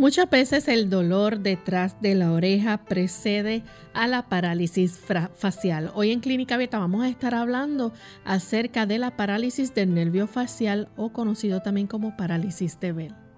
Muchas veces el dolor detrás de la oreja precede a la parálisis facial. Hoy en Clínica Abierta vamos a estar hablando acerca de la parálisis del nervio facial o conocido también como parálisis de Bell.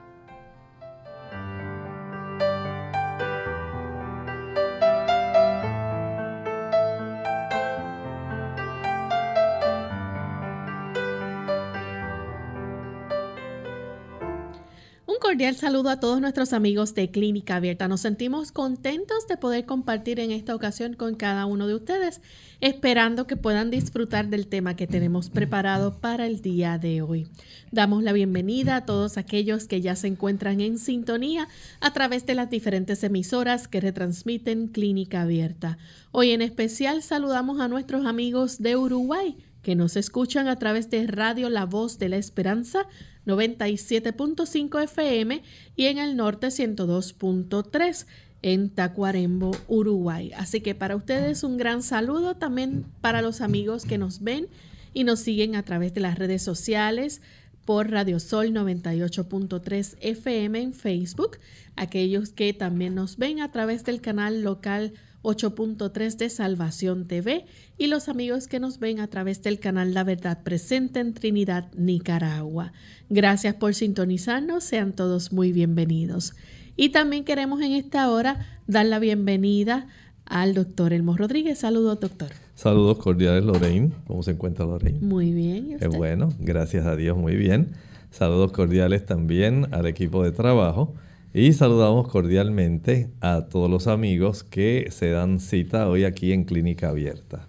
Cordial saludo a todos nuestros amigos de Clínica Abierta. Nos sentimos contentos de poder compartir en esta ocasión con cada uno de ustedes, esperando que puedan disfrutar del tema que tenemos preparado para el día de hoy. Damos la bienvenida a todos aquellos que ya se encuentran en sintonía a través de las diferentes emisoras que retransmiten Clínica Abierta. Hoy en especial saludamos a nuestros amigos de Uruguay que nos escuchan a través de Radio La Voz de la Esperanza 97.5 FM y en el norte 102.3 en Tacuarembo, Uruguay. Así que para ustedes un gran saludo también para los amigos que nos ven y nos siguen a través de las redes sociales por Radio Sol 98.3 FM en Facebook, aquellos que también nos ven a través del canal local 8.3 de Salvación TV y los amigos que nos ven a través del canal La Verdad Presente en Trinidad, Nicaragua. Gracias por sintonizarnos, sean todos muy bienvenidos. Y también queremos en esta hora dar la bienvenida al doctor Elmo Rodríguez. Saludos, doctor. Saludos cordiales, Lorraine. ¿Cómo se encuentra Lorraine? Muy bien. Qué bueno, gracias a Dios, muy bien. Saludos cordiales también al equipo de trabajo y saludamos cordialmente a todos los amigos que se dan cita hoy aquí en Clínica Abierta.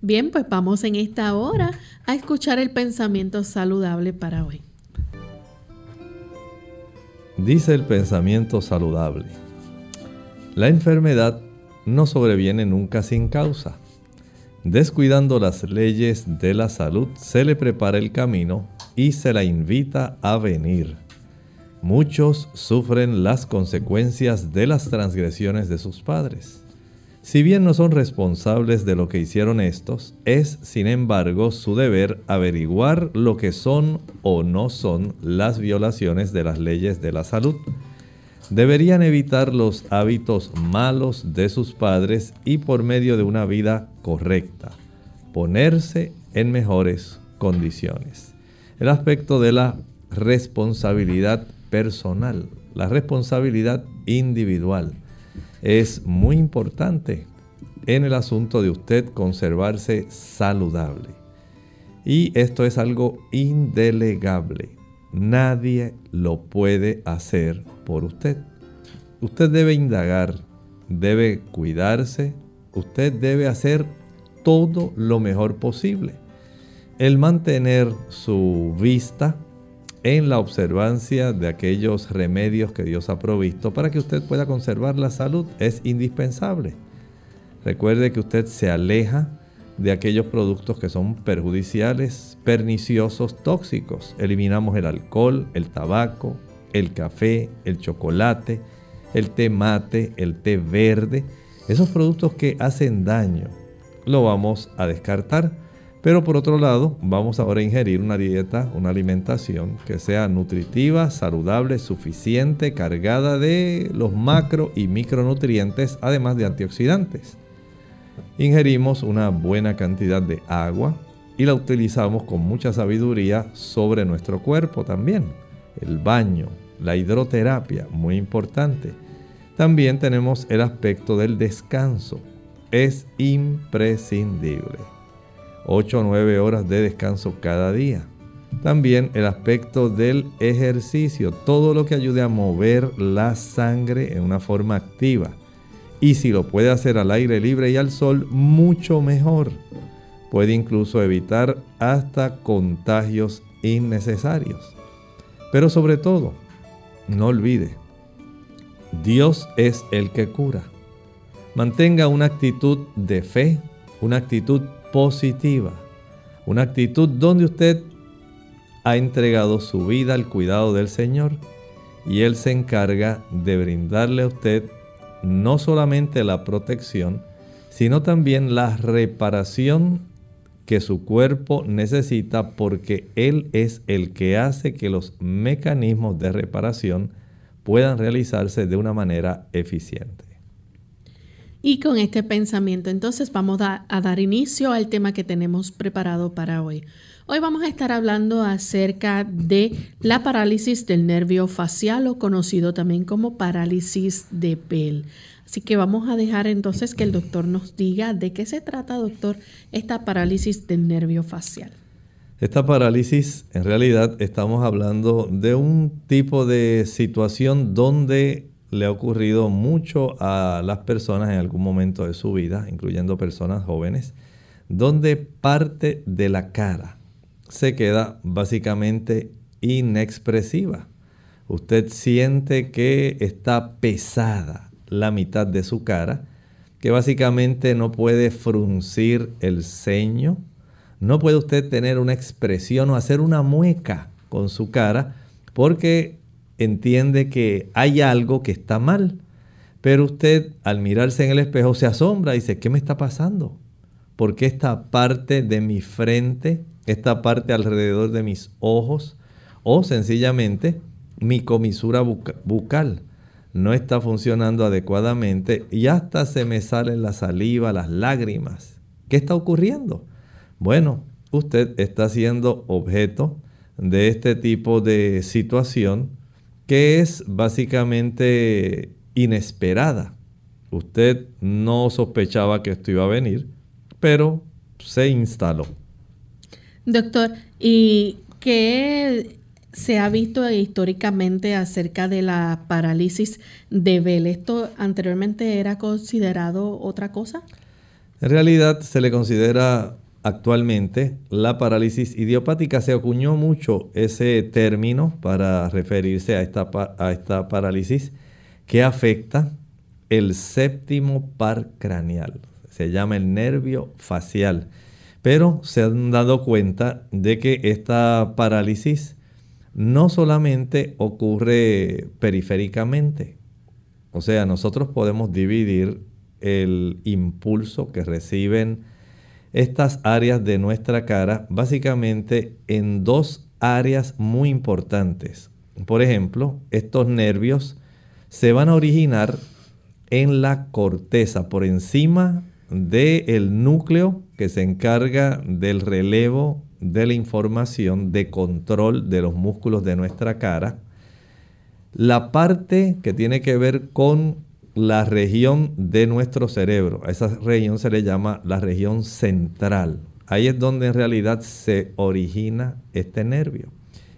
Bien, pues vamos en esta hora a escuchar el pensamiento saludable para hoy. Dice el pensamiento saludable. La enfermedad no sobreviene nunca sin causa. Descuidando las leyes de la salud, se le prepara el camino y se la invita a venir. Muchos sufren las consecuencias de las transgresiones de sus padres. Si bien no son responsables de lo que hicieron estos, es sin embargo su deber averiguar lo que son o no son las violaciones de las leyes de la salud. Deberían evitar los hábitos malos de sus padres y por medio de una vida correcta, ponerse en mejores condiciones. El aspecto de la responsabilidad personal, la responsabilidad individual. Es muy importante en el asunto de usted conservarse saludable. Y esto es algo indelegable. Nadie lo puede hacer por usted. Usted debe indagar, debe cuidarse, usted debe hacer todo lo mejor posible. El mantener su vista en la observancia de aquellos remedios que Dios ha provisto para que usted pueda conservar la salud es indispensable. Recuerde que usted se aleja de aquellos productos que son perjudiciales, perniciosos, tóxicos. Eliminamos el alcohol, el tabaco, el café, el chocolate, el té mate, el té verde. Esos productos que hacen daño lo vamos a descartar. Pero por otro lado, vamos ahora a ingerir una dieta, una alimentación que sea nutritiva, saludable, suficiente, cargada de los macro y micronutrientes, además de antioxidantes. Ingerimos una buena cantidad de agua y la utilizamos con mucha sabiduría sobre nuestro cuerpo también. El baño, la hidroterapia, muy importante. También tenemos el aspecto del descanso. Es imprescindible. 8 o 9 horas de descanso cada día. También el aspecto del ejercicio, todo lo que ayude a mover la sangre en una forma activa. Y si lo puede hacer al aire libre y al sol, mucho mejor. Puede incluso evitar hasta contagios innecesarios. Pero sobre todo, no olvide, Dios es el que cura. Mantenga una actitud de fe, una actitud positiva, una actitud donde usted ha entregado su vida al cuidado del Señor y Él se encarga de brindarle a usted no solamente la protección, sino también la reparación que su cuerpo necesita porque Él es el que hace que los mecanismos de reparación puedan realizarse de una manera eficiente. Y con este pensamiento entonces vamos a, dar inicio al tema que tenemos preparado para hoy. Hoy vamos a estar hablando acerca de la parálisis del nervio facial o conocido también como parálisis de Bell. Así que vamos a dejar entonces que el doctor nos diga de qué se trata, doctor, esta parálisis del nervio facial. Esta parálisis, en realidad estamos hablando de un tipo de situación donde le ha ocurrido mucho a las personas en algún momento de su vida, incluyendo personas jóvenes, donde parte de la cara se queda básicamente inexpresiva. Usted siente que está pesada la mitad de su cara, que básicamente no puede fruncir el ceño, no puede usted tener una expresión o hacer una mueca con su cara porque entiende que hay algo que está mal. Pero usted al mirarse en el espejo se asombra y dice, ¿qué me está pasando? ¿Por qué esta parte de mi frente, esta parte alrededor de mis ojos o sencillamente mi comisura bucal no está funcionando adecuadamente y hasta se me salen la saliva, las lágrimas? ¿Qué está ocurriendo? Bueno, usted está siendo objeto de este tipo de situación que es básicamente inesperada. Usted no sospechaba que esto iba a venir, pero se instaló. Doctor, ¿y qué se ha visto históricamente acerca de la parálisis de Bell? ¿Esto anteriormente era considerado otra cosa? En realidad se le considera Actualmente, la parálisis idiopática se acuñó mucho ese término para referirse a esta, a esta parálisis que afecta el séptimo par craneal. Se llama el nervio facial. Pero se han dado cuenta de que esta parálisis no solamente ocurre periféricamente. O sea, nosotros podemos dividir el impulso que reciben estas áreas de nuestra cara básicamente en dos áreas muy importantes. Por ejemplo, estos nervios se van a originar en la corteza, por encima del núcleo que se encarga del relevo de la información de control de los músculos de nuestra cara. La parte que tiene que ver con la región de nuestro cerebro. A esa región se le llama la región central. Ahí es donde en realidad se origina este nervio.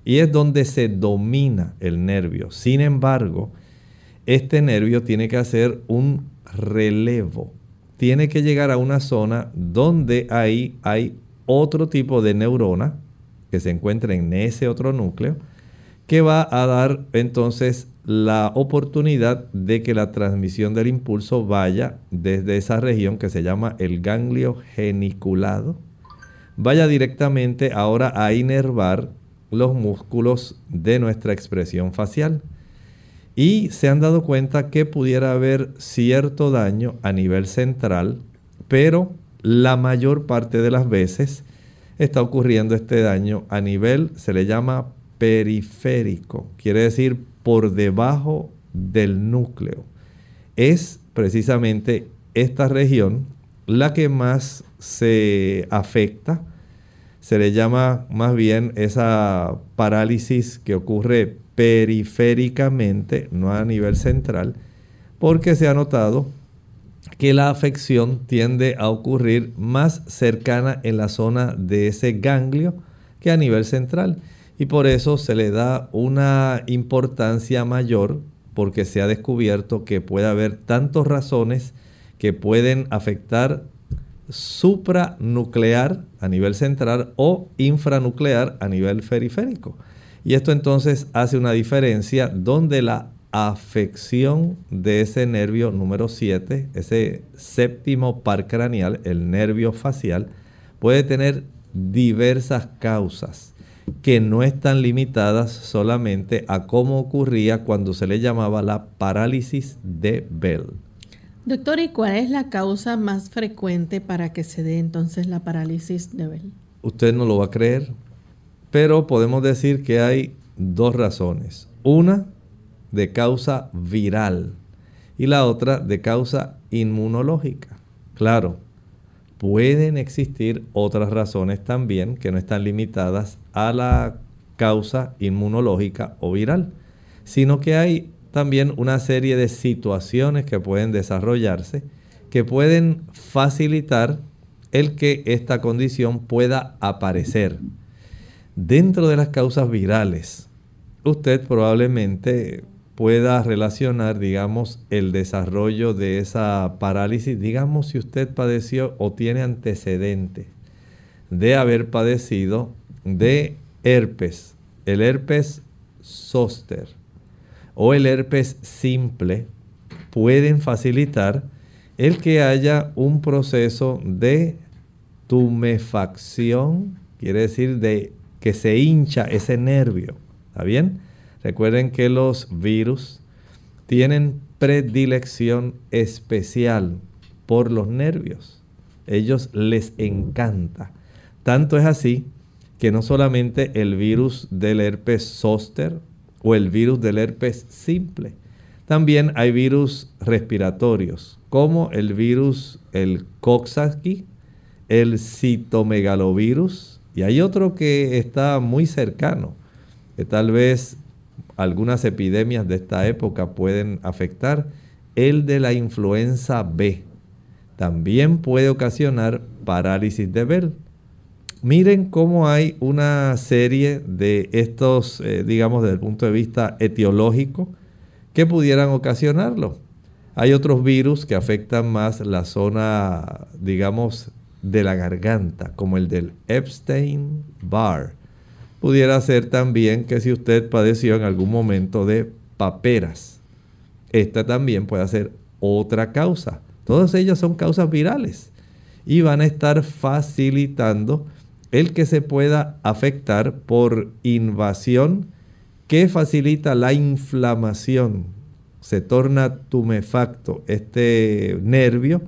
Y es donde se domina el nervio. Sin embargo, este nervio tiene que hacer un relevo tiene que llegar a una zona donde ahí hay otro tipo de neurona que se encuentra en ese otro núcleo que va a dar entonces la oportunidad de que la transmisión del impulso vaya desde esa región que se llama el ganglio geniculado, vaya directamente ahora a inervar los músculos de nuestra expresión facial. Y se han dado cuenta que pudiera haber cierto daño a nivel central, pero la mayor parte de las veces está ocurriendo este daño a nivel, se le llama periférico, quiere decir por debajo del núcleo. Es precisamente esta región la que más se afecta. Se le llama más bien esa parálisis que ocurre periféricamente, no a nivel central, porque se ha notado que la afección tiende a ocurrir más cercana en la zona de ese ganglio que a nivel central y por eso se le da una importancia mayor porque se ha descubierto que puede haber tantas razones que pueden afectar supranuclear a nivel central o infranuclear a nivel periférico. Y esto entonces hace una diferencia donde la afección de ese nervio número 7, ese séptimo par craneal, el nervio facial, puede tener diversas causas que no están limitadas solamente a cómo ocurría cuando se le llamaba la parálisis de Bell. Doctor, ¿y cuál es la causa más frecuente para que se dé entonces la parálisis de Bell? Usted no lo va a creer, pero podemos decir que hay dos razones. Una de causa viral y la otra de causa inmunológica. Claro, pueden existir otras razones también que no están limitadas a la causa inmunológica o viral, sino que hay también una serie de situaciones que pueden desarrollarse que pueden facilitar el que esta condición pueda aparecer. Dentro de las causas virales, usted probablemente pueda relacionar, digamos, el desarrollo de esa parálisis, digamos, si usted padeció o tiene antecedente de haber padecido de herpes, el herpes zóster o el herpes simple, pueden facilitar el que haya un proceso de tumefacción, quiere decir de que se hincha ese nervio, ¿está bien? Recuerden que los virus tienen predilección especial por los nervios. Ellos les encanta. Tanto es así que no solamente el virus del herpes zóster o el virus del herpes simple, también hay virus respiratorios, como el virus, el Coxsackie, el citomegalovirus, y hay otro que está muy cercano, que tal vez algunas epidemias de esta época pueden afectar, el de la influenza B. También puede ocasionar parálisis de Bell. Miren cómo hay una serie de estos, eh, digamos, desde el punto de vista etiológico, que pudieran ocasionarlo. Hay otros virus que afectan más la zona, digamos, de la garganta, como el del Epstein-Barr Pudiera ser también que si usted padeció en algún momento de paperas, esta también puede ser otra causa. Todas ellas son causas virales y van a estar facilitando el que se pueda afectar por invasión que facilita la inflamación. Se torna tumefacto este nervio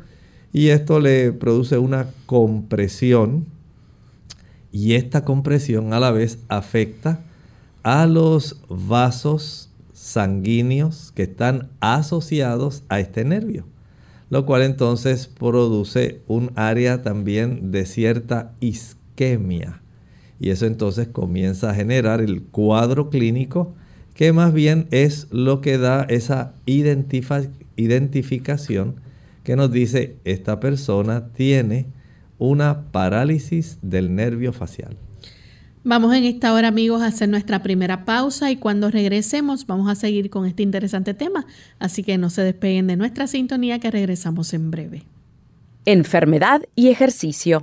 y esto le produce una compresión y esta compresión a la vez afecta a los vasos sanguíneos que están asociados a este nervio, lo cual entonces produce un área también de cierta isquemia. Y eso entonces comienza a generar el cuadro clínico que más bien es lo que da esa identificación que nos dice esta persona tiene una parálisis del nervio facial. Vamos en esta hora amigos a hacer nuestra primera pausa y cuando regresemos vamos a seguir con este interesante tema, así que no se despeguen de nuestra sintonía que regresamos en breve. enfermedad y ejercicio.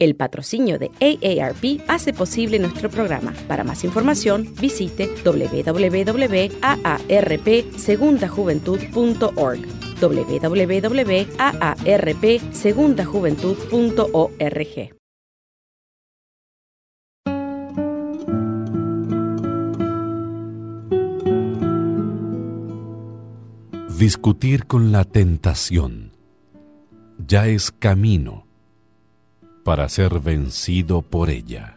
El patrocinio de AARP hace posible nuestro programa. Para más información, visite www.aarpsegundajuventud.org www.aarpsegundajuventud.org Discutir con la tentación. Ya es camino para ser vencido por ella.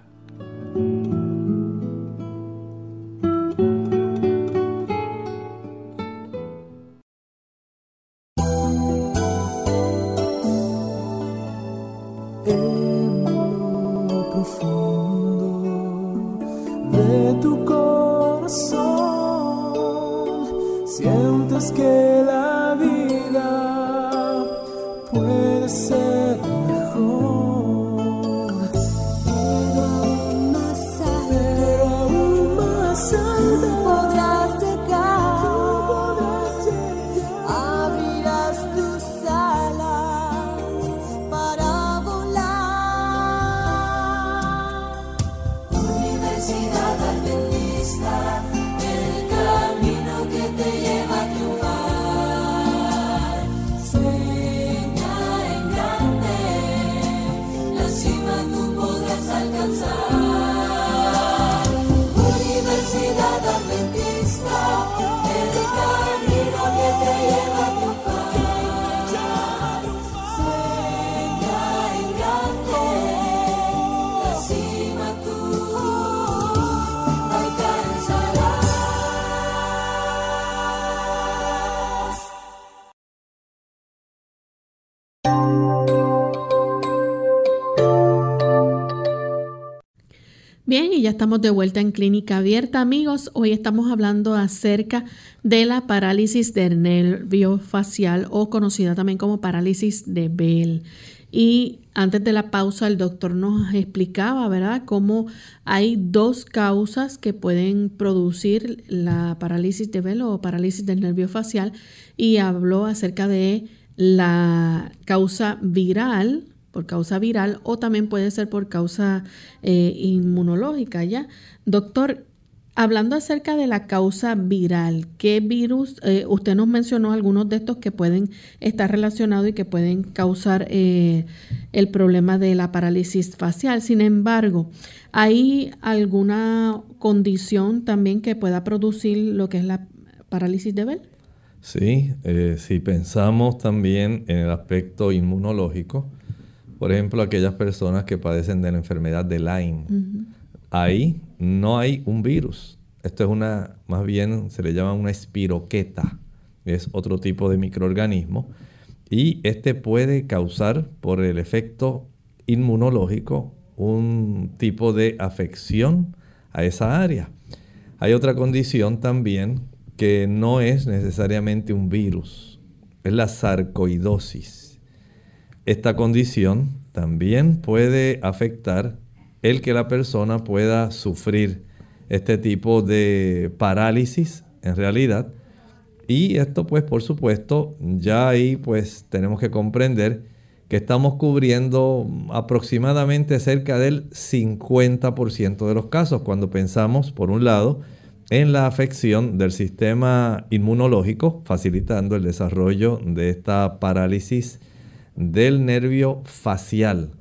Ya estamos de vuelta en Clínica Abierta, amigos. Hoy estamos hablando acerca de la parálisis del nervio facial o conocida también como parálisis de Bell. Y antes de la pausa, el doctor nos explicaba, ¿verdad?, cómo hay dos causas que pueden producir la parálisis de Bell o parálisis del nervio facial y habló acerca de la causa viral por causa viral o también puede ser por causa eh, inmunológica, ¿ya? Doctor, hablando acerca de la causa viral, ¿qué virus? Eh, usted nos mencionó algunos de estos que pueden estar relacionados y que pueden causar eh, el problema de la parálisis facial. Sin embargo, ¿hay alguna condición también que pueda producir lo que es la parálisis de Bell? Sí, si pensamos también en el aspecto inmunológico, por ejemplo, aquellas personas que padecen de la enfermedad de Lyme. Ahí no hay un virus. Esto es una, más bien se le llama una espiroqueta. Es otro tipo de microorganismo. Y este puede causar, por el efecto inmunológico, un tipo de afección a esa área. Hay otra condición también que no es necesariamente un virus, es la sarcoidosis. Esta condición también puede afectar el que la persona pueda sufrir este tipo de parálisis en realidad. Y esto pues por supuesto ya ahí pues tenemos que comprender que estamos cubriendo aproximadamente cerca del 50% de los casos cuando pensamos, por un lado, en la afección del sistema inmunológico, facilitando el desarrollo de esta parálisis del nervio facial.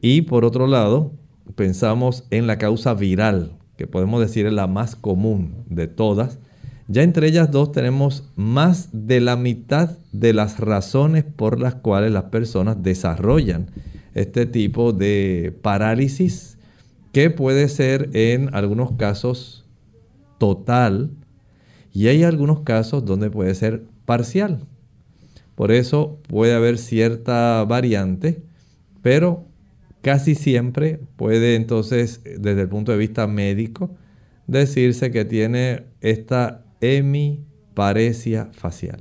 Y por otro lado, pensamos en la causa viral, que podemos decir es la más común de todas. Ya entre ellas dos tenemos más de la mitad de las razones por las cuales las personas desarrollan este tipo de parálisis, que puede ser en algunos casos total y hay algunos casos donde puede ser parcial. Por eso puede haber cierta variante, pero casi siempre puede entonces, desde el punto de vista médico, decirse que tiene esta hemiparesia facial.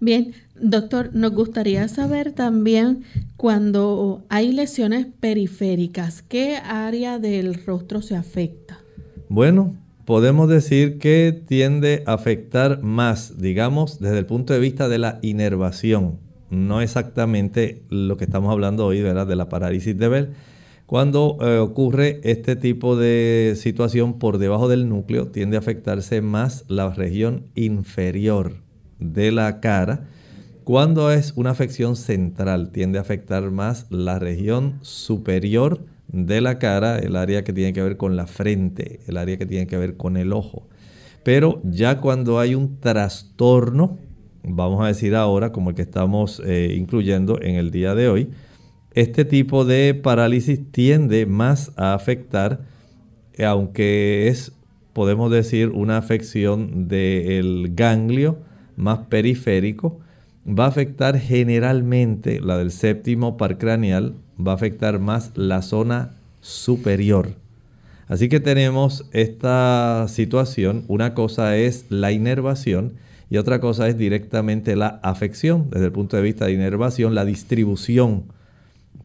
Bien, doctor, nos gustaría saber también cuando hay lesiones periféricas, ¿qué área del rostro se afecta? Bueno, podemos decir que tiende a afectar más, digamos, desde el punto de vista de la inervación. No exactamente lo que estamos hablando hoy, ¿verdad? De la parálisis de Bell. Cuando eh, ocurre este tipo de situación por debajo del núcleo, tiende a afectarse más la región inferior de la cara. Cuando es una afección central, tiende a afectar más la región superior de la cara, el área que tiene que ver con la frente, el área que tiene que ver con el ojo. Pero ya cuando hay un trastorno, vamos a decir ahora, como el que estamos eh, incluyendo en el día de hoy, este tipo de parálisis tiende más a afectar, aunque es, podemos decir, una afección del ganglio más periférico, va a afectar generalmente la del séptimo par craneal, va a afectar más la zona superior. Así que tenemos esta situación. Una cosa es la inervación y otra cosa es directamente la afección. Desde el punto de vista de inervación, la distribución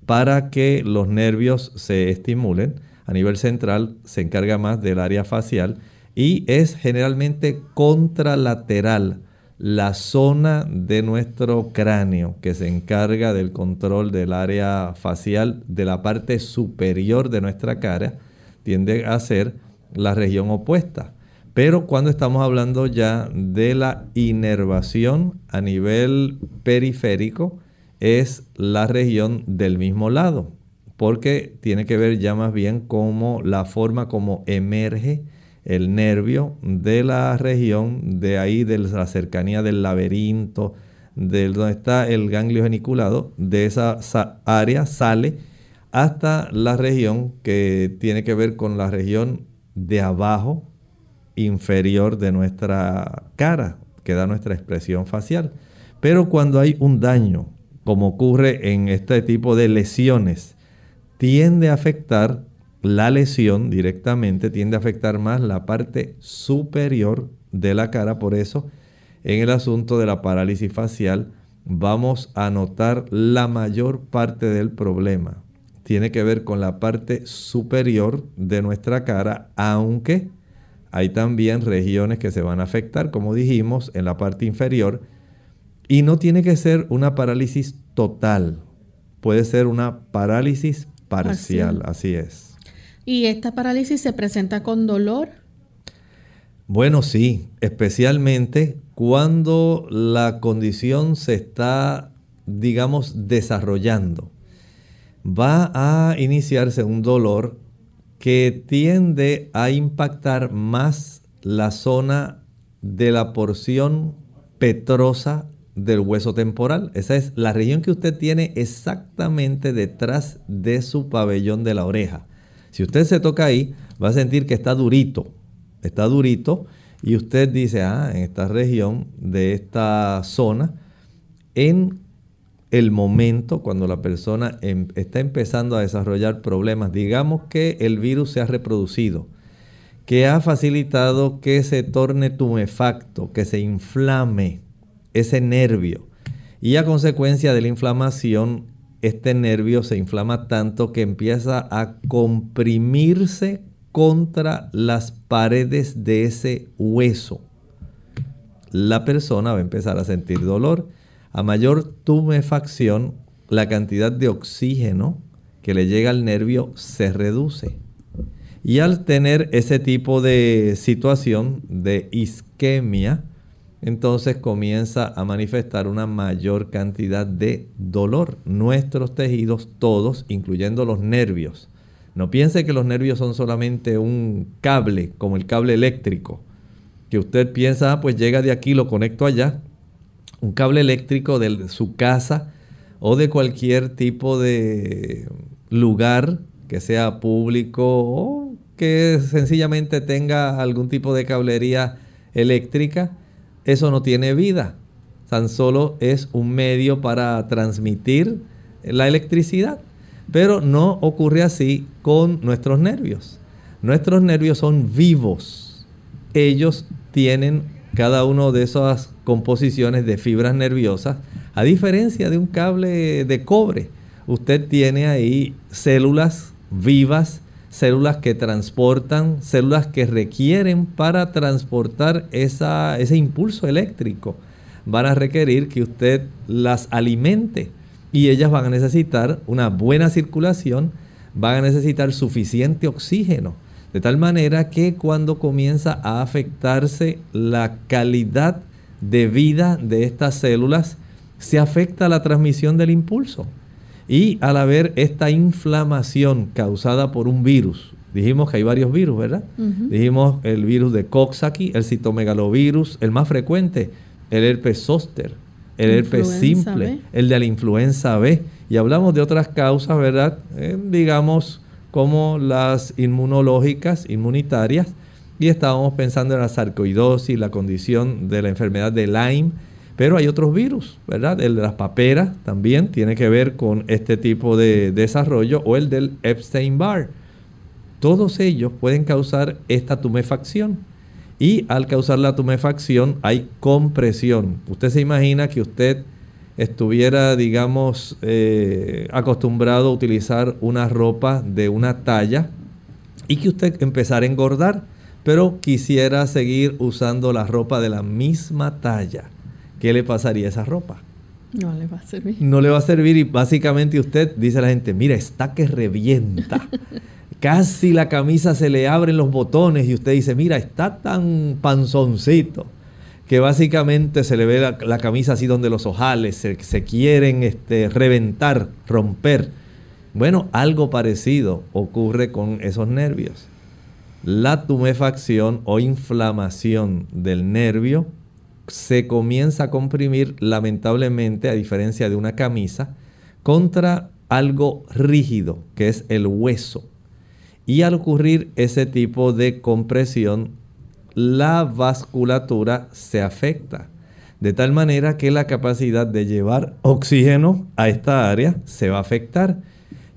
para que los nervios se estimulen. A nivel central se encarga más del área facial y es generalmente contralateral la zona de nuestro cráneo que se encarga del control del área facial de la parte superior de nuestra cara tiende a ser la región opuesta. Pero cuando estamos hablando ya de la inervación a nivel periférico, es la región del mismo lado, porque tiene que ver ya más bien como la forma como emerge el nervio de la región de ahí, de la cercanía del laberinto, de donde está el ganglio geniculado, de esa área sale hasta la región que tiene que ver con la región de abajo inferior de nuestra cara, que da nuestra expresión facial. Pero cuando hay un daño, como ocurre en este tipo de lesiones, tiende a afectar la lesión directamente tiende a afectar más la parte superior de la cara. Por eso, en el asunto de la parálisis facial, vamos a notar la mayor parte del problema. Tiene que ver con la parte superior de nuestra cara, aunque hay también regiones que se van a afectar, como dijimos, en la parte inferior. Y no tiene que ser una parálisis total, puede ser una parálisis parcial. así es. ¿Y esta parálisis se presenta con dolor? Bueno, sí, especialmente cuando la condición se está, digamos, desarrollando. Va a iniciarse un dolor que tiende a impactar más la zona de la porción petrosa del hueso temporal. Esa es la región que usted tiene exactamente detrás de su pabellón de la oreja. Si usted se toca ahí, va a sentir que está durito, está durito y usted dice, ah, en esta región de esta zona, en el momento cuando la persona em, está empezando a desarrollar problemas, digamos que el virus se ha reproducido, que ha facilitado que se torne tumefacto, que se inflame ese nervio y a consecuencia de la inflamación este nervio se inflama tanto que empieza a comprimirse contra las paredes de ese hueso. La persona va a empezar a sentir dolor. A mayor tumefacción, la cantidad de oxígeno que le llega al nervio se reduce. Y al tener ese tipo de situación de isquemia, entonces comienza a manifestar una mayor cantidad de dolor. Nuestros tejidos, todos, incluyendo los nervios. No piense que los nervios son solamente un cable, como el cable eléctrico, que usted piensa, ah, pues llega de aquí, lo conecto allá. Un cable eléctrico de su casa o de cualquier tipo de lugar que sea público o que sencillamente tenga algún tipo de cablería eléctrica eso no tiene vida. Tan solo es un medio para transmitir la electricidad. Pero no ocurre así con nuestros nervios. Nuestros nervios son vivos. Ellos tienen cada uno de esas composiciones de fibras nerviosas, a diferencia de un cable de cobre. Usted tiene ahí células vivas células que transportan, células que requieren para transportar ese impulso eléctrico. Van a requerir que usted las alimente y ellas van a necesitar una buena circulación, van a necesitar suficiente oxígeno, de tal manera que cuando comienza a afectarse la calidad de vida de estas células, se afecta la transmisión del impulso. Y al haber esta inflamación causada por un virus, dijimos que hay varios virus, ¿verdad? Dijimos el virus de Coxsackie, el citomegalovirus, el más frecuente, el herpes zóster, el herpes simple, el de la influenza B. Y hablamos de otras causas, ¿verdad? Eh, digamos como las inmunológicas, inmunitarias. Y estábamos pensando en la sarcoidosis, la condición de la enfermedad de Lyme, pero hay otros virus, ¿verdad? El de las paperas también tiene que ver con este tipo de desarrollo o el del Epstein-Barr. Todos ellos pueden causar esta tumefacción. Y al causar la tumefacción hay compresión. Usted se imagina que usted estuviera, digamos, eh, acostumbrado a utilizar una ropa de una talla y que usted empezara a engordar, pero quisiera seguir usando la ropa de la misma talla ¿qué le pasaría a esa ropa? No le va a servir. No le va a servir y básicamente usted dice a la gente, mira, está que revienta. Casi la camisa se le abren los botones y usted dice, mira, está tan panzoncito que básicamente se le ve la, camisa así donde los ojales se, quieren este, reventar, romper. Bueno, algo parecido ocurre con esos nervios. La tumefacción o inflamación del nervio se comienza a comprimir lamentablemente, a diferencia de una camisa, contra algo rígido, que es el hueso. Y al ocurrir ese tipo de compresión, la vasculatura se afecta. De tal manera que la capacidad de llevar oxígeno a esta área se va a afectar.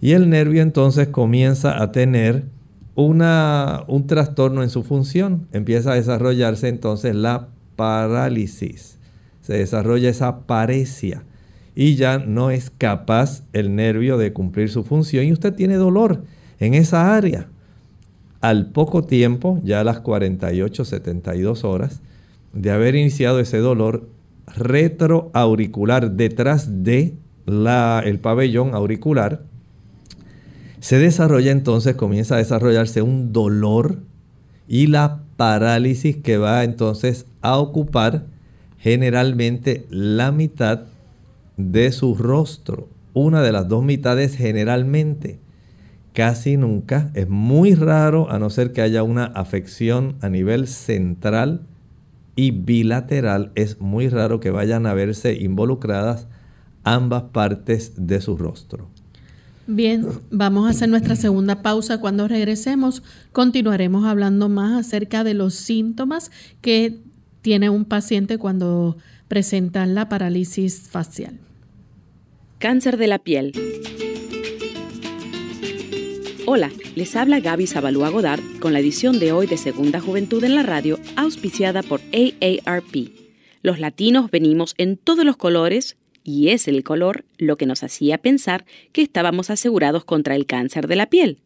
Y el nervio entonces comienza a tener una, un trastorno en su función. Empieza a desarrollarse entonces la parálisis, se desarrolla esa paresia y ya no es capaz el nervio de cumplir su función y usted tiene dolor en esa área. Al poco tiempo, ya a las 48, 72 horas de haber iniciado ese dolor retroauricular detrás de la, el pabellón auricular, se desarrolla entonces, comienza a desarrollarse un dolor y la parálisis que va entonces a ocupar generalmente la mitad de su rostro. Una de las dos mitades generalmente. Casi nunca. Es muy raro a no ser que haya una afección a nivel central y bilateral. Es muy raro que vayan a verse involucradas ambas partes de su rostro. Bien, vamos a hacer nuestra segunda pausa. Cuando regresemos, continuaremos hablando más acerca de los síntomas que tiene un paciente cuando presenta la parálisis facial. Cáncer de la piel. Hola, les habla Gaby Zabalúa Godard con la edición de hoy de Segunda Juventud en la Radio, auspiciada por AARP. Los latinos venimos en todos los colores y es el color lo que nos hacía pensar que estábamos asegurados contra el cáncer de la piel.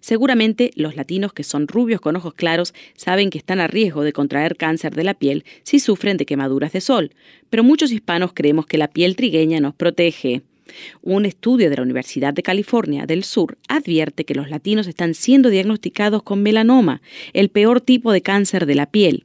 Seguramente los latinos que son rubios con ojos claros saben que están a riesgo de contraer cáncer de la piel si sufren de quemaduras de sol, pero muchos hispanos creemos que la piel trigueña nos protege. Un estudio de la Universidad de California del Sur advierte que los latinos están siendo diagnosticados con melanoma, el peor tipo de cáncer de la piel,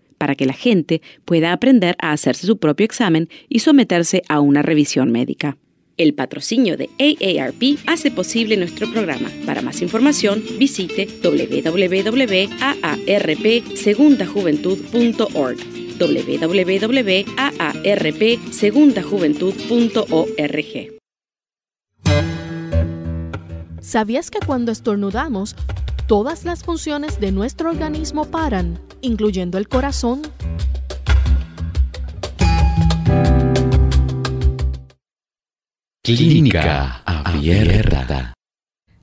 para que la gente pueda aprender a hacerse su propio examen y someterse a una revisión médica. El patrocinio de AARP hace posible nuestro programa. Para más información, visite www.aarpsegundajuventud.org www.aarpsegundajuventud.org ¿Sabías que cuando estornudamos, todas las funciones de nuestro organismo paran? incluyendo el corazón. Clínica Abierta.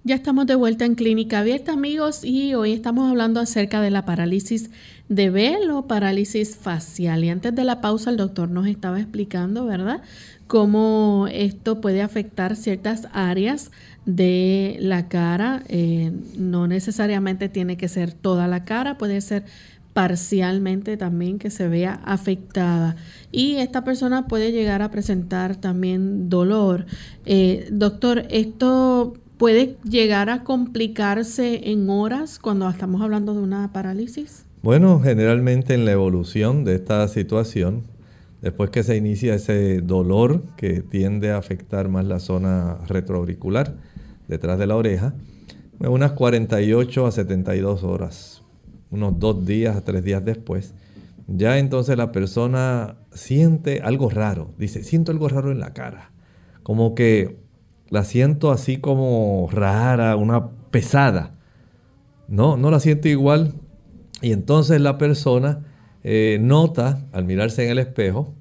Ya estamos de vuelta en Clínica Abierta, amigos, y hoy estamos hablando acerca de la parálisis de velo, parálisis facial. Y antes de la pausa, el doctor nos estaba explicando, ¿verdad?, cómo esto puede afectar ciertas áreas de la cara. Eh, no necesariamente tiene que ser toda la cara, puede ser parcialmente también que se vea afectada. Y esta persona puede llegar a presentar también dolor. Eh, doctor, ¿esto puede llegar a complicarse en horas cuando estamos hablando de una parálisis? Bueno, generalmente en la evolución de esta situación, después que se inicia ese dolor que tiende a afectar más la zona retroauricular, detrás de la oreja, unas 48 a 72 horas unos dos días a tres días después, ya entonces la persona siente algo raro. Dice, siento algo raro en la cara. Como que la siento así como rara, una pesada. No, no la siento igual. Y entonces la persona eh, nota, al mirarse en el espejo,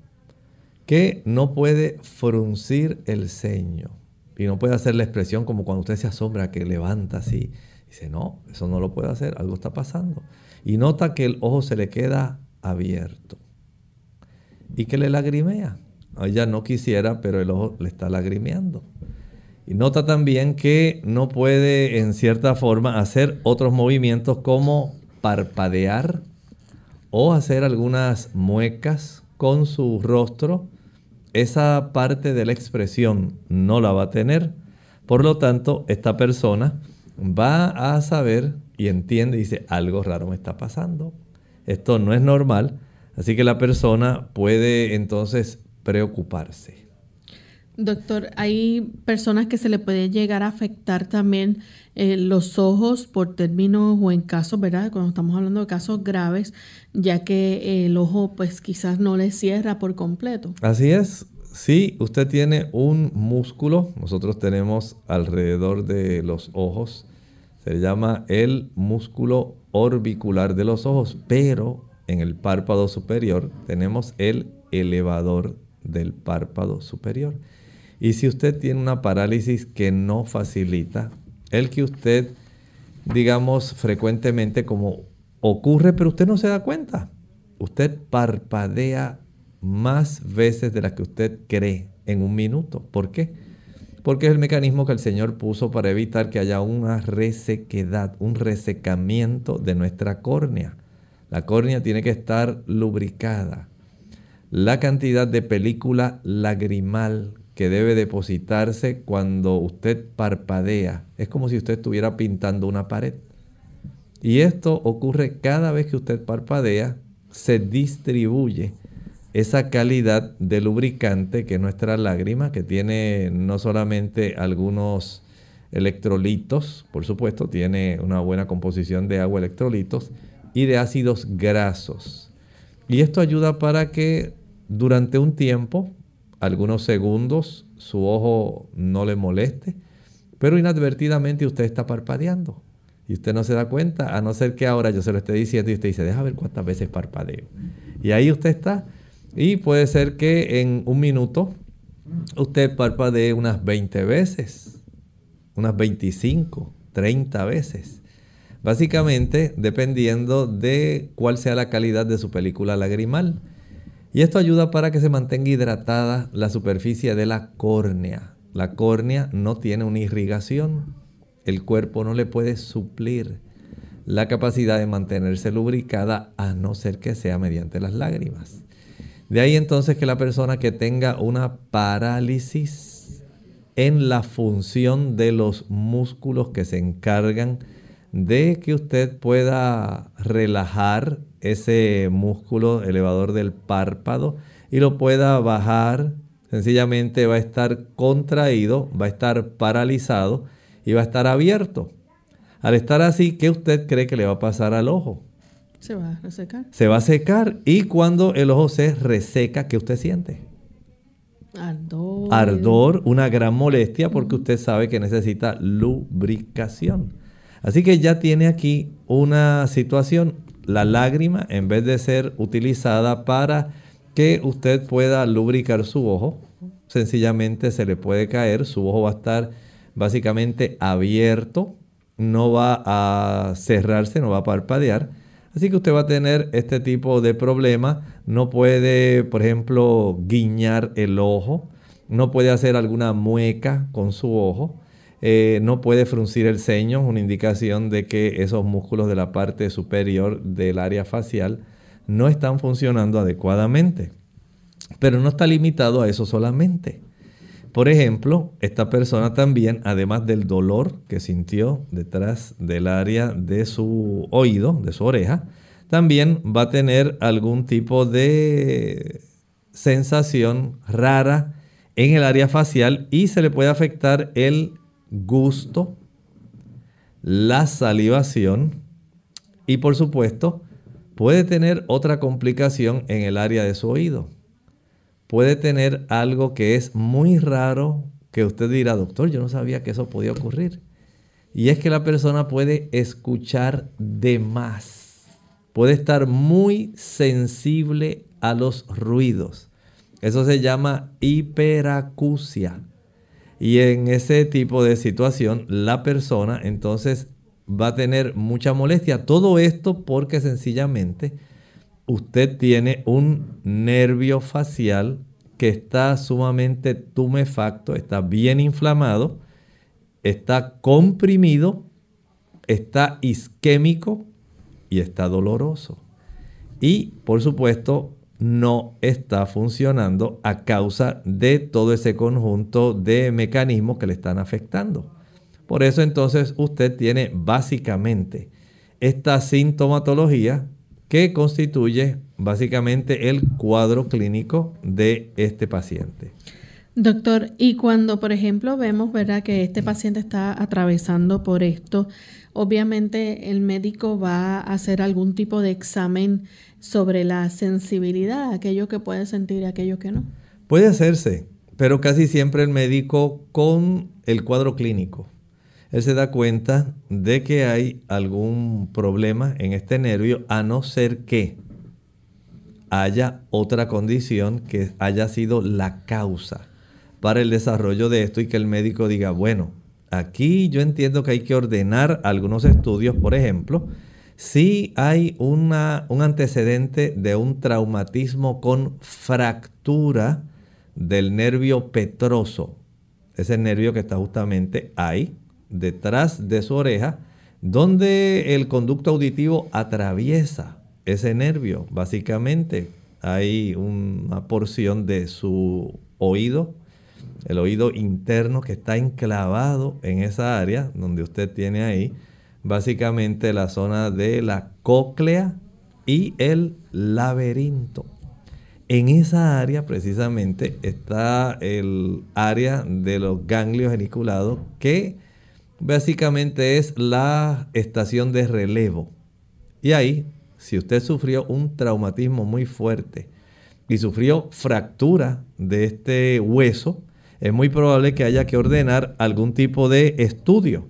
que no puede fruncir el ceño. Y no puede hacer la expresión como cuando usted se asombra que levanta así Dice, no, eso no lo puede hacer, algo está pasando. Y nota que el ojo se le queda abierto y que le lagrimea. Ella no quisiera, pero el ojo le está lagrimeando. Y nota también que no puede en cierta forma hacer otros movimientos como parpadear o hacer algunas muecas con su rostro. Esa parte de la expresión no la va a tener. Por lo tanto, esta persona va a saber y entiende y dice, algo raro me está pasando. Esto no es normal. Así que la persona puede entonces preocuparse. Doctor, hay personas que se le puede llegar a afectar también eh, los ojos por términos o en casos, ¿verdad? Cuando estamos hablando de casos graves, ya que el ojo pues quizás no le cierra por completo. Así es. Si usted tiene un músculo, nosotros tenemos alrededor de los ojos se llama el músculo orbicular de los ojos, pero en el párpado superior tenemos el elevador del párpado superior. Y si usted tiene una parálisis que no facilita el que usted, digamos, frecuentemente como ocurre, pero usted no se da cuenta, usted parpadea más veces de las que usted cree en un minuto. ¿Por qué? porque es el mecanismo que el Señor puso para evitar que haya una resequedad, un resecamiento de nuestra córnea. La córnea tiene que estar lubricada. La cantidad de película lagrimal que debe depositarse cuando usted parpadea es como si usted estuviera pintando una pared. Y esto ocurre cada vez que usted parpadea, se distribuye esa calidad de lubricante que nuestra lágrima, que tiene no solamente algunos electrolitos, por supuesto, tiene una buena composición de agua, electrolitos y de ácidos grasos. Y esto ayuda para que durante un tiempo, algunos segundos, su ojo no le moleste, pero inadvertidamente usted está parpadeando. Y usted no se da cuenta, a no ser que ahora yo se lo esté diciendo y usted dice, deja ver cuántas veces parpadeo. Y ahí usted está y puede ser que en un minuto usted parpadee unas 20 veces, unas 25, 30 veces. Básicamente dependiendo de cuál sea la calidad de su película lagrimal. Y esto ayuda para que se mantenga hidratada la superficie de la córnea. La córnea no tiene una irrigación. El cuerpo no le puede suplir la capacidad de mantenerse lubricada a no ser que sea mediante las lágrimas. De ahí entonces que la persona que tenga una parálisis en la función de los músculos que se encargan de que usted pueda relajar ese músculo elevador del párpado y lo pueda bajar, sencillamente va a estar contraído, va a estar paralizado y va a estar abierto. Al estar así, ¿qué usted cree que le va a pasar al ojo? Se va a resecar. Se va a secar. Y cuando el ojo se reseca, ¿qué usted siente? Ardor. Ardor, una gran molestia porque usted sabe que necesita lubricación. Así que ya tiene aquí una situación. La lágrima, en vez de ser utilizada para que usted pueda lubricar su ojo, sencillamente se le puede caer, su ojo va a estar básicamente abierto, no va a cerrarse, no va a parpadear Así que usted va a tener este tipo de problema. No puede, por ejemplo, guiñar el ojo. No puede hacer alguna mueca con su ojo. Eh, no puede fruncir el ceño, una indicación de que esos músculos de la parte superior del área facial no están funcionando adecuadamente. Pero no está limitado a eso solamente. Por ejemplo, esta persona también, además del dolor que sintió detrás del área de su oído, de su oreja, también va a tener algún tipo de sensación rara en el área facial y se le puede afectar el gusto, la salivación y por supuesto puede tener otra complicación en el área de su oído puede tener algo que es muy raro, que usted dirá, doctor, yo no sabía que eso podía ocurrir. Y es que la persona puede escuchar de más, puede estar muy sensible a los ruidos. Eso se llama hiperacusia. Y en ese tipo de situación, la persona entonces va a tener mucha molestia. Todo esto porque sencillamente usted tiene un nervio facial que está sumamente tumefacto, está bien inflamado, está comprimido, está isquémico y está doloroso. Y por supuesto no está funcionando a causa de todo ese conjunto de mecanismos que le están afectando. Por eso entonces usted tiene básicamente esta sintomatología que constituye básicamente el cuadro clínico de este paciente. Doctor, y cuando, por ejemplo, vemos, ¿verdad?, que este paciente está atravesando por esto, obviamente el médico va a hacer algún tipo de examen sobre la sensibilidad, aquello que puede sentir y aquello que no. Puede hacerse, pero casi siempre el médico con el cuadro clínico él se da cuenta de que hay algún problema en este nervio, a no ser que haya otra condición que haya sido la causa para el desarrollo de esto y que el médico diga, bueno, aquí yo entiendo que hay que ordenar algunos estudios, por ejemplo, si hay una, un antecedente de un traumatismo con fractura del nervio petroso, ese nervio que está justamente ahí, detrás de su oreja, donde el conducto auditivo atraviesa ese nervio. Básicamente hay una porción de su oído, el oído interno que está enclavado en esa área donde usted tiene ahí, básicamente la zona de la cóclea y el laberinto. En esa área precisamente está el área de los ganglios geniculados que básicamente es la estación de relevo. Y ahí, si usted sufrió un traumatismo muy fuerte y sufrió fractura de este hueso, es muy probable que haya que ordenar algún tipo de estudio.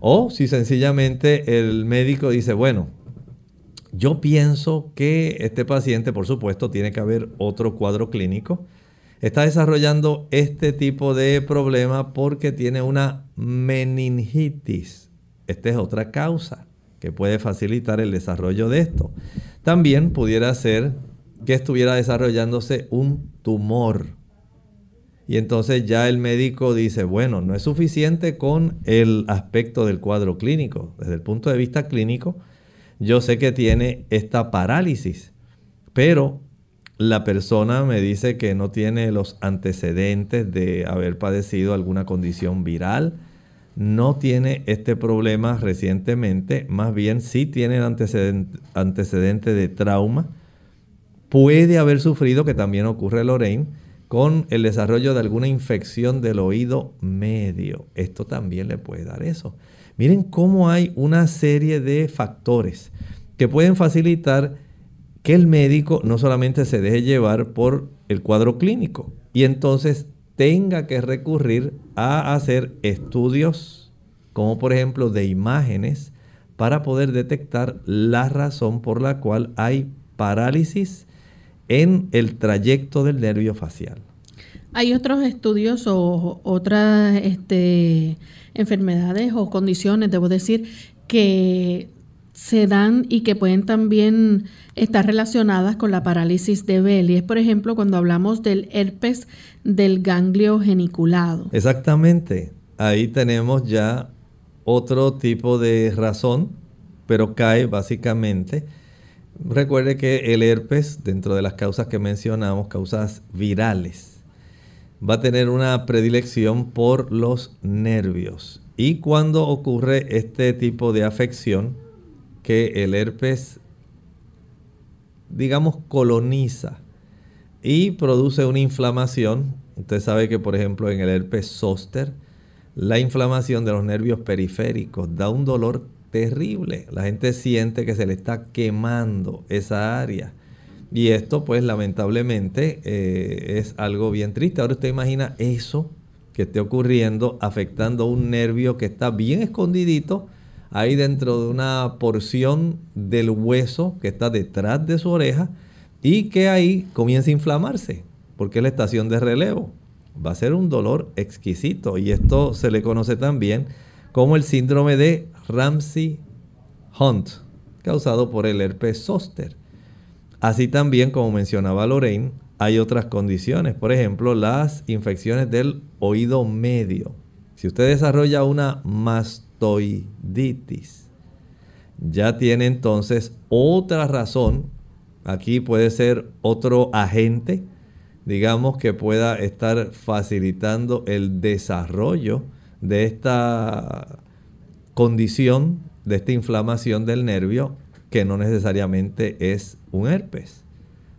O si sencillamente el médico dice, bueno, yo pienso que este paciente, por supuesto, tiene que haber otro cuadro clínico. está desarrollando este tipo de problema porque tiene una meningitis. Esta es otra causa que puede facilitar el desarrollo de esto. También pudiera ser que estuviera desarrollándose un tumor. Y entonces ya el médico dice, bueno, no es suficiente con el aspecto del cuadro clínico. Desde el punto de vista clínico, yo sé que tiene esta parálisis, pero la persona me dice que no tiene los antecedentes de haber padecido alguna condición viral, no tiene este problema recientemente, más bien sí tiene el antecedente, de trauma, puede haber sufrido, que también ocurre Lorraine, con el desarrollo de alguna infección del oído medio. Esto también le puede dar eso. Miren cómo hay una serie de factores que pueden facilitar que el médico no solamente se deje llevar por el cuadro clínico y entonces tenga que recurrir a hacer estudios como por ejemplo de imágenes para poder detectar la razón por la cual hay parálisis en el trayecto del nervio facial. Hay otros estudios o otras este, enfermedades o condiciones, debo decir, que se dan y que pueden también estar relacionadas con la parálisis de Bell. Y es, por ejemplo, cuando hablamos del herpes del ganglio geniculado. Exactamente. Ahí tenemos ya otro tipo de razón, pero cae básicamente. Recuerde que el herpes, dentro de las causas que mencionamos, causas virales, va a tener una predilección por los nervios. Y cuando ocurre este tipo de afección, que el herpes, digamos, coloniza y produce una inflamación. Usted sabe que, por ejemplo, en el herpes zóster, la inflamación de los nervios periféricos da un dolor terrible. La gente siente que se le está quemando esa área. Y esto, pues, lamentablemente, eh, es algo bien triste. Ahora usted imagina eso que esté ocurriendo, afectando un nervio que está bien escondidito ahí dentro de una porción del hueso que está detrás de su oreja y que ahí comienza a inflamarse, porque es la estación de relevo. Va a ser un dolor exquisito y esto se le conoce también como el síndrome de Ramsey Hunt, causado por el herpes zóster. Así también, como mencionaba Lorraine, hay otras condiciones, por ejemplo, las infecciones del oído medio. Si usted desarrolla una más ya tiene entonces otra razón. Aquí puede ser otro agente, digamos, que pueda estar facilitando el desarrollo de esta condición, de esta inflamación del nervio, que no necesariamente es un herpes.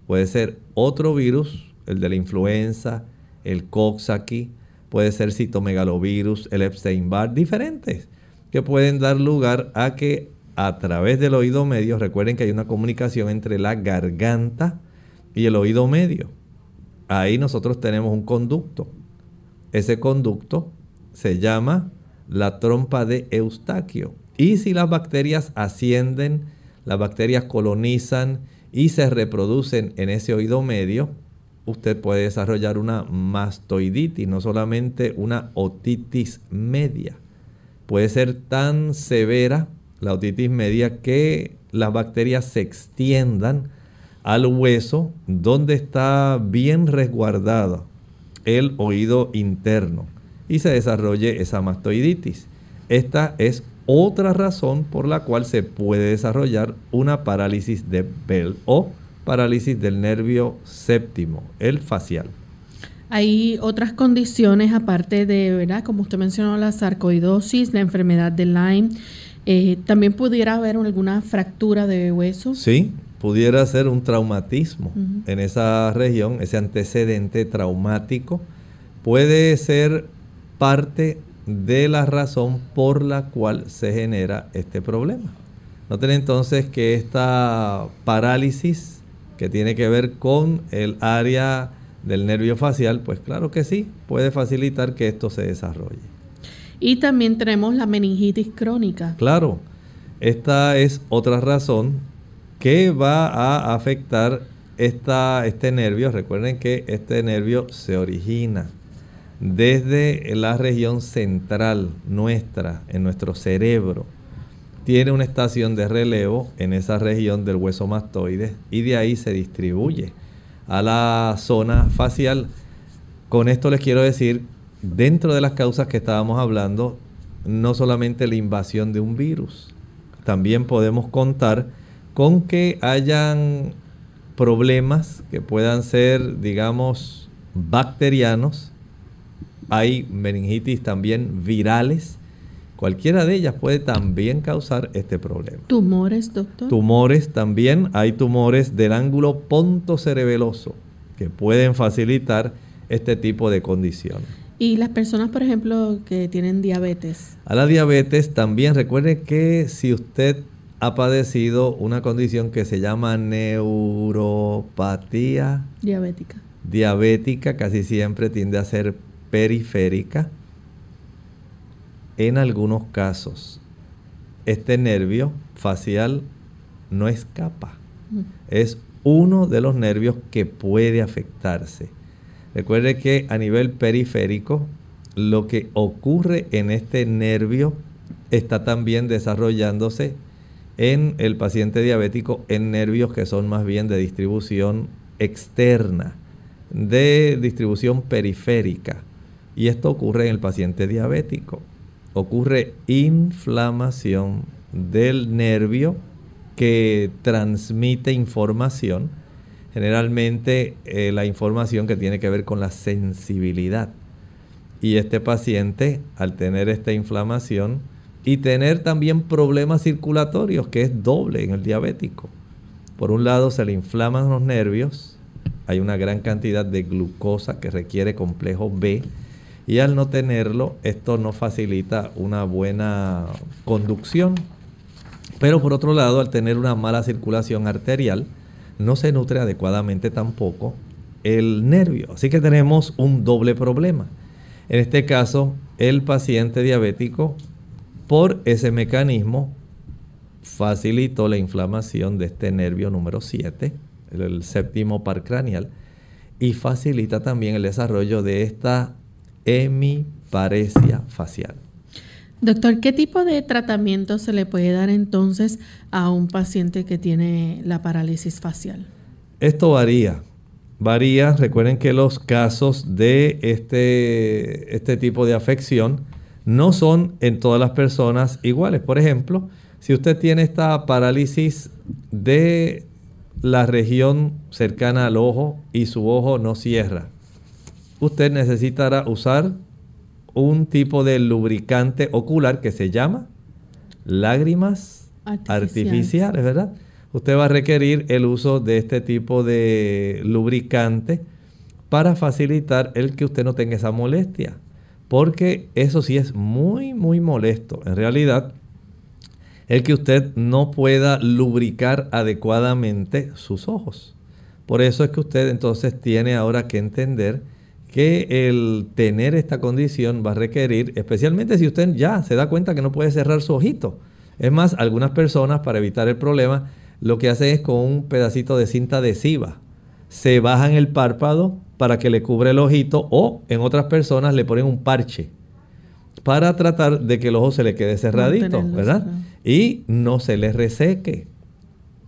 Puede ser otro virus, el de la influenza, el Coxsackie, puede ser citomegalovirus, el Epstein-Barr, diferentes que pueden dar lugar a que a través del oído medio, recuerden que hay una comunicación entre la garganta y el oído medio. Ahí nosotros tenemos un conducto. Ese conducto se llama la trompa de Eustaquio. Y si las bacterias ascienden, las bacterias colonizan y se reproducen en ese oído medio, usted puede desarrollar una mastoiditis, no solamente una otitis media puede ser tan severa la otitis media que las bacterias se extiendan al hueso donde está bien resguardado el oído interno y se desarrolle esa mastoiditis. Esta es otra razón por la cual se puede desarrollar una parálisis de Bell o parálisis del nervio séptimo, el facial. Hay otras condiciones aparte de, ¿verdad? Como usted mencionó, la sarcoidosis, la enfermedad de Lyme. Eh, También pudiera haber alguna fractura de hueso. Sí, pudiera ser un traumatismo en esa región, ese antecedente traumático. Puede ser parte de la razón por la cual se genera este problema. Noten entonces que esta parálisis que tiene que ver con el área del nervio facial, pues claro que sí, puede facilitar que esto se desarrolle. Y también tenemos la meningitis crónica. Claro, esta es otra razón que va a afectar este nervio, recuerden que este nervio se origina desde la región central nuestra, en nuestro cerebro. Tiene una estación de relevo en esa región del hueso mastoide y de ahí se distribuye a la zona facial. Con esto les quiero decir, dentro de las causas que estábamos hablando, no solamente la invasión de un virus, también podemos contar con que hayan problemas que puedan ser, digamos, bacterianos. Hay meningitis también virales. Cualquiera de ellas puede también causar este problema. ¿Tumores, doctor? Tumores también. Hay tumores del ángulo pontocerebeloso que pueden facilitar este tipo de condición. Y las personas, por ejemplo, que tienen diabetes. A la diabetes también recuerde que si usted ha padecido una condición que se llama neuropatía diabética. Diabética casi siempre tiende a ser periférica. En algunos casos, este nervio facial no escapa. Es uno de los nervios que puede afectarse. Recuerde que a nivel periférico, lo que ocurre en este nervio está también desarrollándose en el paciente diabético en nervios que son más bien de distribución externa, de distribución periférica. Y esto ocurre en el paciente diabético. Ocurre inflamación del nervio que transmite información, generalmente eh, la información que tiene que ver con la sensibilidad. Y este paciente, al tener esta inflamación, y tener también problemas circulatorios, que es doble en el diabético. Por un lado se le inflaman los nervios, hay una gran cantidad de glucosa que requiere complejo B y al no tenerlo esto no facilita una buena conducción. Pero por otro lado, al tener una mala circulación arterial, no se nutre adecuadamente tampoco el nervio. Así que tenemos un doble problema. En este caso, el paciente diabético por ese mecanismo facilitó la inflamación de este nervio número 7, el, séptimo par craneal, y facilita también el desarrollo de esta hemiparesia facial. Doctor, ¿qué tipo de tratamiento se le puede dar entonces a un paciente que tiene la parálisis facial? Esto varía. Varía. Recuerden que los casos de este, este tipo de afección no son en todas las personas iguales. Por ejemplo, si usted tiene esta parálisis de la región cercana al ojo y su ojo no cierra, usted necesitará usar un tipo de lubricante ocular que se llama lágrimas artificiales, ¿verdad? Usted va a requerir el uso de este tipo de lubricante para facilitar el que usted no tenga esa molestia porque eso sí es muy, muy molesto. En realidad, el que usted no pueda lubricar adecuadamente sus ojos. Por eso es que usted entonces tiene ahora que entender que el tener esta condición va a requerir, especialmente si usted ya se da cuenta que no puede cerrar su ojito. Es más, algunas personas para evitar el problema lo que hacen es con un pedacito de cinta adhesiva. Se bajan el párpado para que le cubre el ojito o en otras personas le ponen un parche para tratar de que el ojo se le quede cerradito, ¿verdad? Y no se le reseque.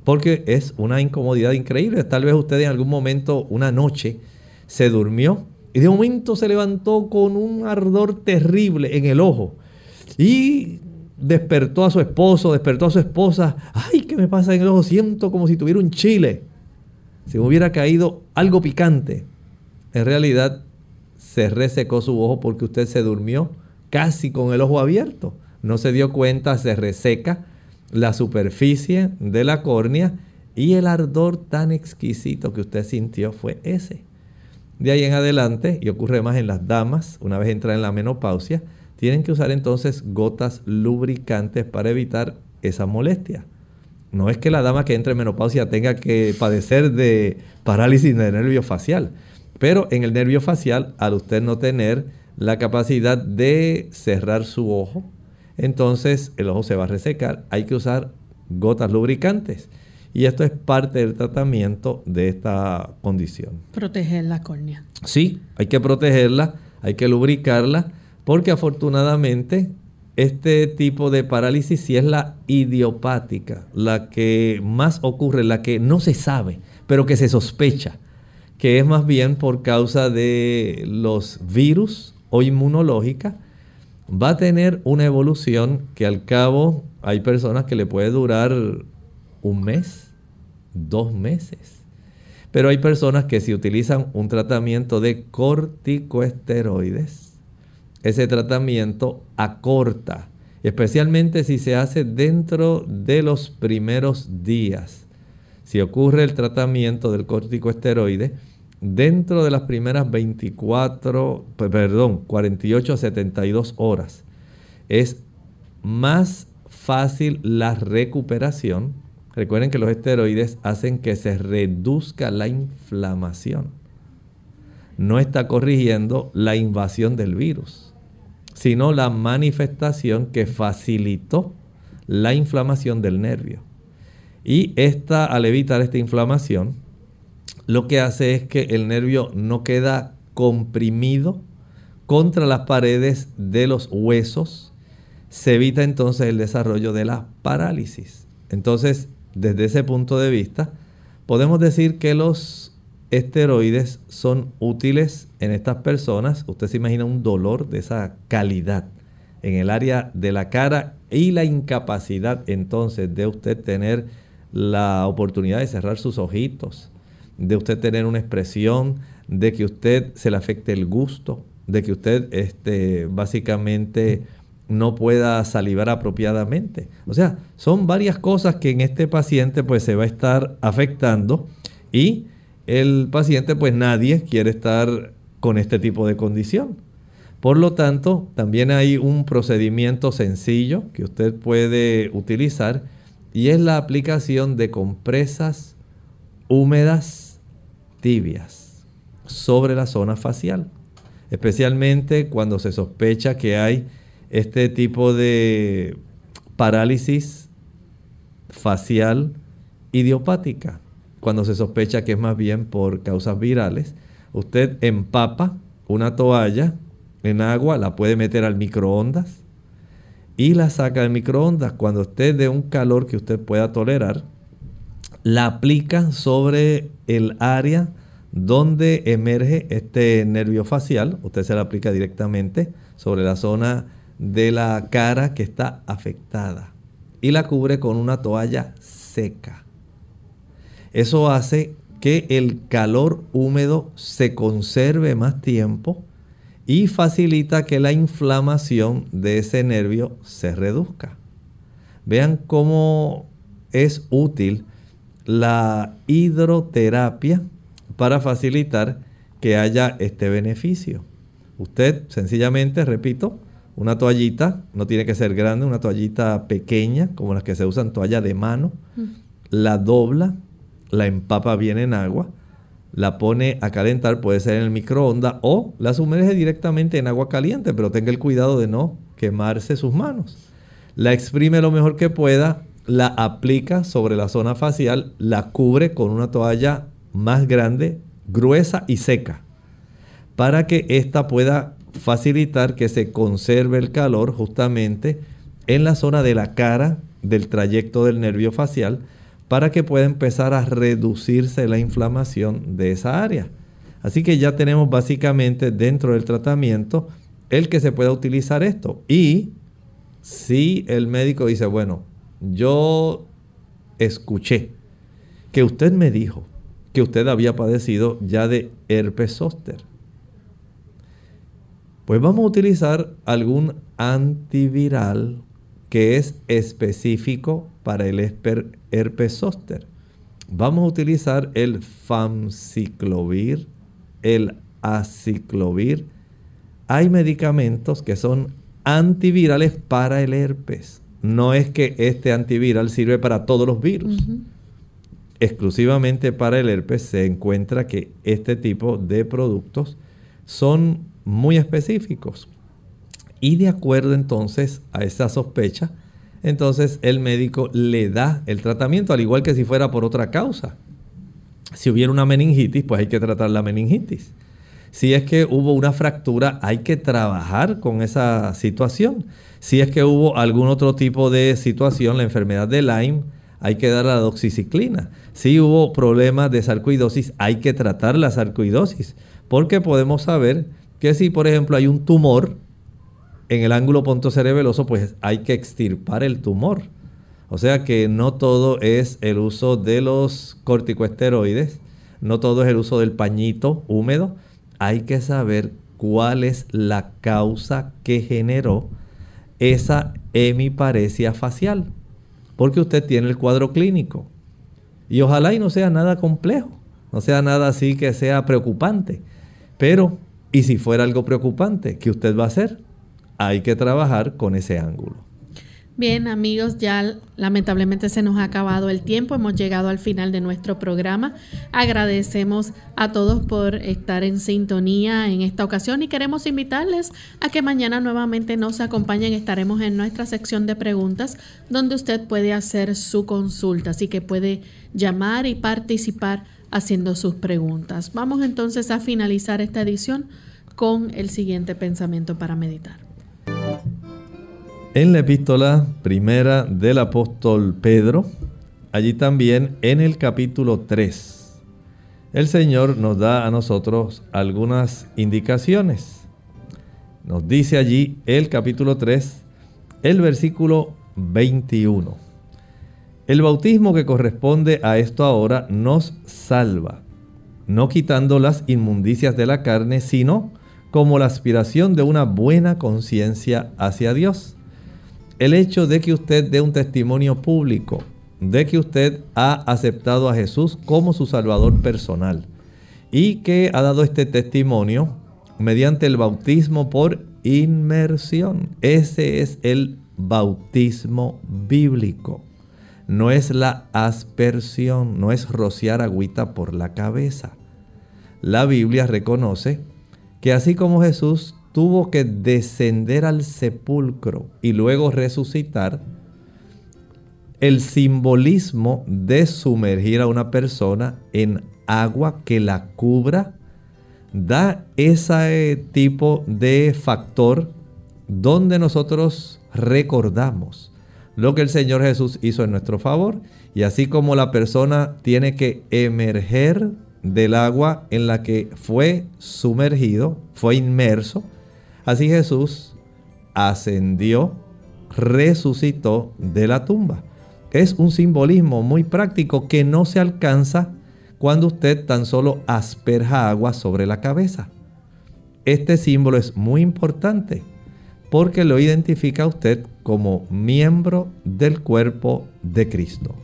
Porque es una incomodidad increíble. Tal vez usted en algún momento, una noche, se durmió y de momento se levantó con un ardor terrible en el ojo. Y despertó a su esposo, despertó a su esposa. Ay, ¿qué me pasa en el ojo? Siento como si tuviera un chile. Si me hubiera caído algo picante en realidad se resecó su ojo porque usted se durmió casi con el ojo abierto. No se dio cuenta, se reseca la superficie de la córnea y el ardor tan exquisito que usted sintió fue ese. De ahí en adelante, y ocurre más en las damas, una vez entran en la menopausia, tienen que usar entonces gotas lubricantes para evitar esa molestia. No es que la dama que entre en menopausia tenga que padecer de parálisis de nervio facial, pero en el nervio facial, al usted no tener la capacidad de cerrar su ojo, entonces el ojo se va a resecar. Hay que usar gotas lubricantes. Y esto es parte del tratamiento de esta condición. Proteger la córnea. Sí, hay que protegerla, hay que lubricarla, porque afortunadamente este tipo de parálisis sí es la idiopática, la que más ocurre, la que no se sabe, pero que se sospecha, que es más bien por causa de los virus o inmunológica, va a tener una evolución que al cabo hay personas que le puede durar un mes, dos meses. Pero hay personas que si utilizan un tratamiento de corticoesteroides, ese tratamiento acorta, especialmente si se hace dentro de los primeros días. Si ocurre el tratamiento del corticoesteroide, dentro de las primeras 24, perdón, 48 a 72 horas, es más fácil la recuperación. Recuerden que los esteroides hacen que se reduzca la inflamación. No está corrigiendo la invasión del virus, sino la manifestación que facilitó la inflamación del nervio. Y esta, al evitar esta inflamación, lo que hace es que el nervio no queda comprimido contra las paredes de los huesos se evita entonces el desarrollo de la parálisis. Entonces, desde ese punto de vista, podemos decir que los esteroides son útiles en estas personas. Usted se imagina un dolor de esa calidad en el área de la cara y la incapacidad entonces de usted tener la oportunidad de cerrar sus ojitos, de usted tener una expresión, de que usted se le afecte el gusto, de que usted este, básicamente no pueda salivar apropiadamente. O sea, son varias cosas que en este paciente pues se va a estar afectando y el paciente pues nadie quiere estar con este tipo de condición. Por lo tanto, también hay un procedimiento sencillo que usted puede utilizar y es la aplicación de compresas húmedas tibias sobre la zona facial, especialmente cuando se sospecha que hay este tipo de parálisis facial idiopática, cuando se sospecha que es más bien por causas virales, usted empapa una toalla en agua, la puede meter al microondas y la saca del microondas. Cuando usted de un calor que usted pueda tolerar, la aplica sobre el área donde emerge este nervio facial. Usted se la aplica directamente sobre la zona de la cara que está afectada y la cubre con una toalla seca. Eso hace que el calor húmedo se conserve más tiempo y facilita que la inflamación de ese nervio se reduzca. Vean cómo es útil la hidroterapia para facilitar que haya este beneficio. Usted sencillamente, repito, una toallita, no tiene que ser grande, una toallita pequeña, como las que se usan, toalla de mano, mm. la dobla, la empapa bien en agua, la pone a calentar, puede ser en el microondas o la sumerge directamente en agua caliente, pero tenga el cuidado de no quemarse sus manos. La exprime lo mejor que pueda, la aplica sobre la zona facial, la cubre con una toalla más grande, gruesa y seca, para que ésta pueda facilitar que se conserve el calor justamente en la zona de la cara del trayecto del nervio facial para que pueda empezar a reducirse la inflamación de esa área. Así que ya tenemos básicamente dentro del tratamiento el que se pueda utilizar esto. Y si el médico dice, bueno, yo escuché que usted me dijo que usted había padecido ya de herpes zóster pues vamos a utilizar algún antiviral que es específico para el herpes zóster. Vamos a utilizar el famciclovir, el aciclovir. Hay medicamentos que son antivirales para el herpes. No es que este antiviral sirve para todos los virus. Exclusivamente para el herpes se encuentra que este tipo de productos son muy específicos. Y de acuerdo entonces a esa sospecha, entonces el médico le da el tratamiento, al igual que si fuera por otra causa. Si hubiera una meningitis, pues hay que tratar la meningitis. Si es que hubo una fractura, hay que trabajar con esa situación. Si es que hubo algún otro tipo de situación, la enfermedad de Lyme, hay que dar la doxiciclina. Si hubo problemas de sarcoidosis, hay que tratar la sarcoidosis. Porque podemos saber que si, por ejemplo, hay un tumor en el ángulo pontocerebeloso, pues hay que extirpar el tumor. O sea que no todo es el uso de los corticoesteroides, no todo es el uso del pañito húmedo. Hay que saber cuál es la causa que generó esa hemiparesia facial. Porque usted tiene el cuadro clínico. Y ojalá y no sea nada complejo, no sea nada así que sea preocupante. Pero, ¿y si fuera algo preocupante? ¿Qué usted va a hacer? Hay que trabajar con ese ángulo. Bien, amigos, ya lamentablemente se nos ha acabado el tiempo. Hemos llegado al final de nuestro programa. Agradecemos a todos por estar en sintonía en esta ocasión y queremos invitarles a que mañana nuevamente nos acompañen. Estaremos en nuestra sección de preguntas donde usted puede hacer su consulta, así que puede llamar y participar haciendo sus preguntas. Vamos entonces a finalizar esta edición con el siguiente pensamiento para meditar. En la epístola primera del apóstol Pedro, allí también en el capítulo 3, el Señor nos da a nosotros algunas indicaciones. Nos dice allí el capítulo 3, el versículo 21. El bautismo que corresponde a esto ahora nos salva, no quitando las inmundicias de la carne, sino como la aspiración de una buena conciencia hacia Dios el hecho de que usted dé un testimonio público de que usted ha aceptado a Jesús como su Salvador personal y que ha dado este testimonio mediante el bautismo por inmersión. Ese es el bautismo bíblico. No es la aspersión, no es rociar agüita por la cabeza. La Biblia reconoce que así como Jesús tuvo que descender al sepulcro y luego resucitar, el simbolismo de sumergir a una persona en agua que la cubra da ese tipo de factor donde nosotros recordamos lo que el Señor Jesús hizo en nuestro favor. Y así como la persona tiene que emerger del agua en la que fue sumergido, fue inmerso, Así Jesús ascendió, resucitó de la tumba. Es un simbolismo muy práctico que no se alcanza cuando usted tan solo asperja agua sobre la cabeza. Este símbolo es muy importante porque lo identifica a usted como miembro del cuerpo de Cristo.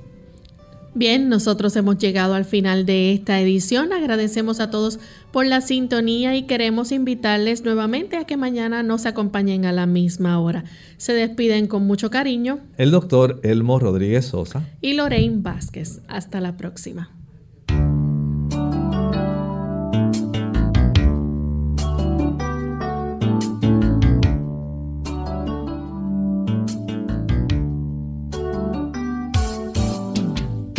Bien, nosotros hemos llegado al final de esta edición. Agradecemos a todos por la sintonía y queremos invitarles nuevamente a que mañana nos acompañen a la misma hora. Se despiden con mucho cariño el doctor Elmo Rodríguez Sosa y Lorraine Vázquez. Hasta la próxima.